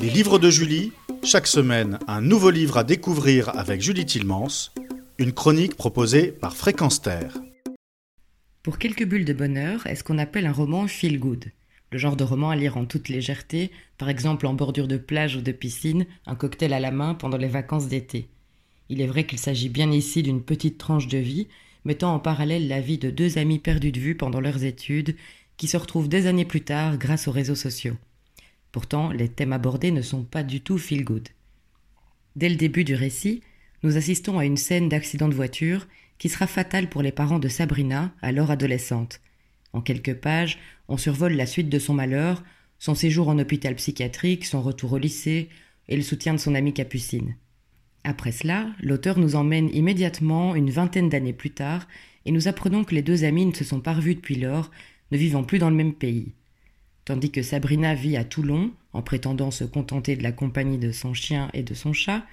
Les livres de Julie, chaque semaine un nouveau livre à découvrir avec Julie Tilmans, une chronique proposée par Fréquence. Pour quelques bulles de bonheur est ce qu'on appelle un roman feel good? Le genre de roman à lire en toute légèreté, par exemple en bordure de plage ou de piscine, un cocktail à la main pendant les vacances d'été. Il est vrai qu'il s'agit bien ici d'une petite tranche de vie, mettant en parallèle la vie de deux amis perdus de vue pendant leurs études, qui se retrouvent des années plus tard grâce aux réseaux sociaux. Pourtant, les thèmes abordés ne sont pas du tout feel good. Dès le début du récit, nous assistons à une scène d'accident de voiture qui sera fatale pour les parents de Sabrina, alors adolescente. En quelques pages, on survole la suite de son malheur, son séjour en hôpital psychiatrique, son retour au lycée et le soutien de son amie Capucine. Après cela, l'auteur nous emmène immédiatement une vingtaine d'années plus tard et nous apprenons que les deux amis ne se sont pas revus depuis lors, ne vivant plus dans le même pays. Tandis que Sabrina vit à Toulon, en prétendant se contenter de la compagnie de son chien et de son chat,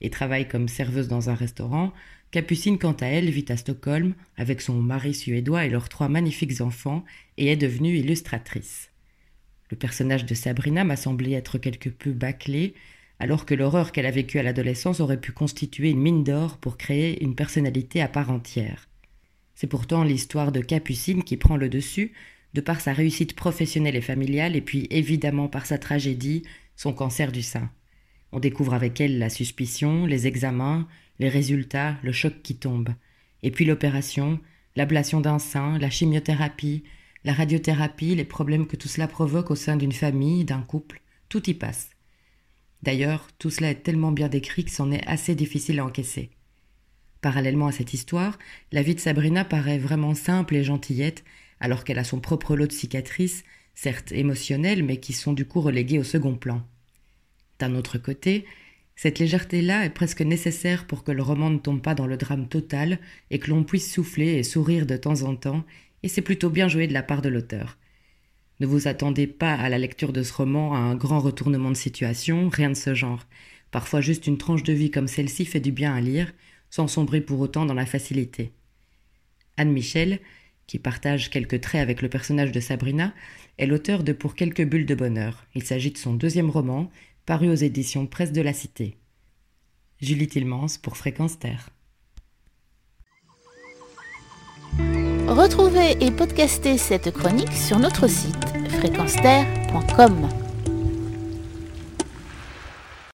et travaille comme serveuse dans un restaurant, Capucine, quant à elle, vit à Stockholm avec son mari suédois et leurs trois magnifiques enfants et est devenue illustratrice. Le personnage de Sabrina m'a semblé être quelque peu bâclé, alors que l'horreur qu'elle a vécue à l'adolescence aurait pu constituer une mine d'or pour créer une personnalité à part entière. C'est pourtant l'histoire de Capucine qui prend le dessus, de par sa réussite professionnelle et familiale, et puis évidemment par sa tragédie, son cancer du sein. On découvre avec elle la suspicion, les examens, les résultats, le choc qui tombe. Et puis l'opération, l'ablation d'un sein, la chimiothérapie, la radiothérapie, les problèmes que tout cela provoque au sein d'une famille, d'un couple, tout y passe. D'ailleurs, tout cela est tellement bien décrit que c'en est assez difficile à encaisser. Parallèlement à cette histoire, la vie de Sabrina paraît vraiment simple et gentillette, alors qu'elle a son propre lot de cicatrices, certes émotionnelles, mais qui sont du coup reléguées au second plan. D'un autre côté, cette légèreté-là est presque nécessaire pour que le roman ne tombe pas dans le drame total et que l'on puisse souffler et sourire de temps en temps, et c'est plutôt bien joué de la part de l'auteur. Ne vous attendez pas à la lecture de ce roman à un grand retournement de situation, rien de ce genre. Parfois juste une tranche de vie comme celle-ci fait du bien à lire, sans sombrer pour autant dans la facilité. Anne Michel, qui partage quelques traits avec le personnage de Sabrina, est l'auteur de Pour quelques bulles de bonheur. Il s'agit de son deuxième roman, paru aux éditions Presse de la Cité. Julie Tilmans pour Fréquence Terre. Retrouvez et podcastez cette chronique sur notre site fréquenceterre.com.